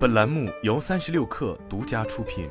本栏目由三十六氪独家出品。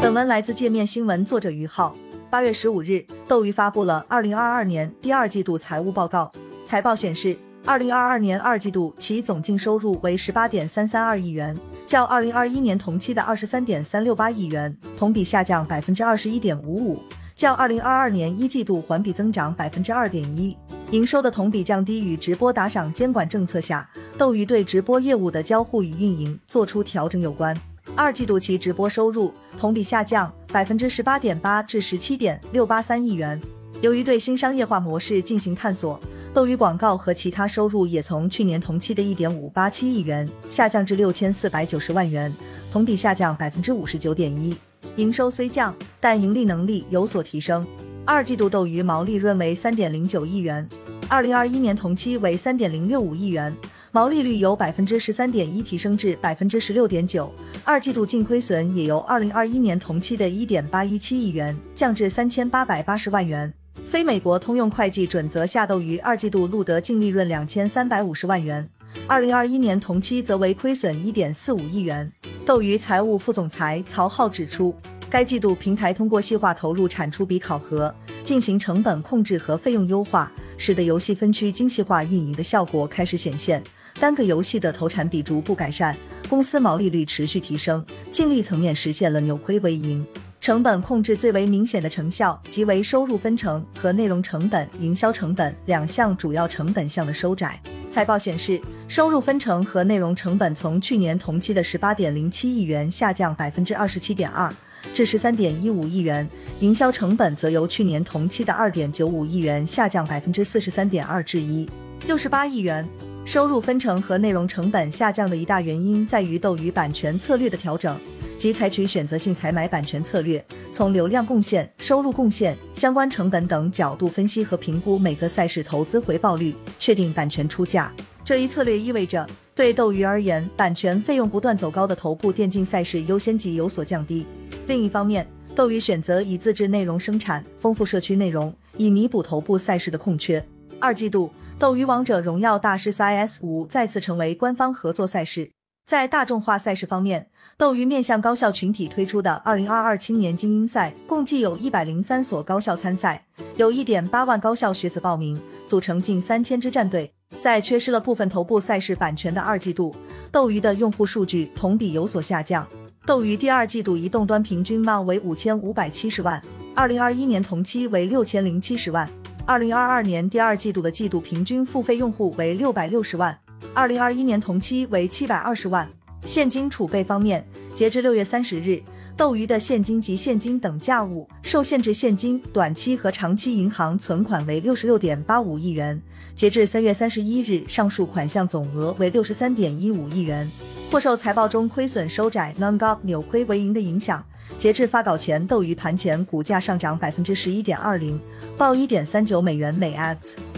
本文来自界面新闻，作者于浩。八月十五日，斗鱼发布了二零二二年第二季度财务报告。财报显示，二零二二年二季度其总净收入为十八点三三二亿元，较二零二一年同期的二十三点三六八亿元，同比下降百分之二十一点五五。较二零二二年一季度环比增长百分之二点一，营收的同比降低与直播打赏监管政策下，斗鱼对直播业务的交互与运营做出调整有关。二季度其直播收入同比下降百分之十八点八至十七点六八三亿元。由于对新商业化模式进行探索，斗鱼广告和其他收入也从去年同期的一点五八七亿元下降至六千四百九十万元，同比下降百分之五十九点一。营收虽降，但盈利能力有所提升。二季度斗鱼毛利润为三点零九亿元，二零二一年同期为三点零六五亿元，毛利率由百分之十三点一提升至百分之十六点九。二季度净亏损也由二零二一年同期的一点八一七亿元降至三千八百八十万元。非美国通用会计准则下，斗鱼二季度录得净利润两千三百五十万元，二零二一年同期则为亏损一点四五亿元。斗鱼财务副总裁曹浩指出，该季度平台通过细化投入产出比考核，进行成本控制和费用优化，使得游戏分区精细化运营的效果开始显现，单个游戏的投产比逐步改善，公司毛利率持续提升，净利层面实现了扭亏为盈。成本控制最为明显的成效，即为收入分成和内容成本、营销成本两项主要成本项的收窄。财报显示，收入分成和内容成本从去年同期的十八点零七亿元下降百分之二十七点二至十三点一五亿元，营销成本则由去年同期的二点九五亿元下降百分之四十三点二至一六十八亿元。收入分成和内容成本下降的一大原因在于斗鱼版权策略的调整，即采取选择性采买版权策略，从流量贡献、收入贡献、相关成本等角度分析和评估每个赛事投资回报率。确定版权出价，这一策略意味着对斗鱼而言，版权费用不断走高的头部电竞赛事优先级有所降低。另一方面，斗鱼选择以自制内容生产，丰富社区内容，以弥补头部赛事的空缺。二季度，斗鱼王者荣耀大师赛 S 五再次成为官方合作赛事。在大众化赛事方面，斗鱼面向高校群体推出的二零二二青年精英赛，共计有一百零三所高校参赛，有一点八万高校学子报名。组成近三千支战队，在缺失了部分头部赛事版权的二季度，斗鱼的用户数据同比有所下降。斗鱼第二季度移动端平均 MAU 为五千五百七十万，二零二一年同期为六千零七十万。二零二二年第二季度的季度平均付费用户为六百六十万，二零二一年同期为七百二十万。现金储备方面，截至六月三十日。斗鱼的现金及现金等价物受限制现金、短期和长期银行存款为六十六点八五亿元，截至三月三十一日，上述款项总额为六十三点一五亿元。或受财报中亏损收窄 （non-GAAP 扭亏为盈）的影响，截至发稿前，斗鱼盘前股价上涨百分之十一点二零，报一点三九美元每 ADS。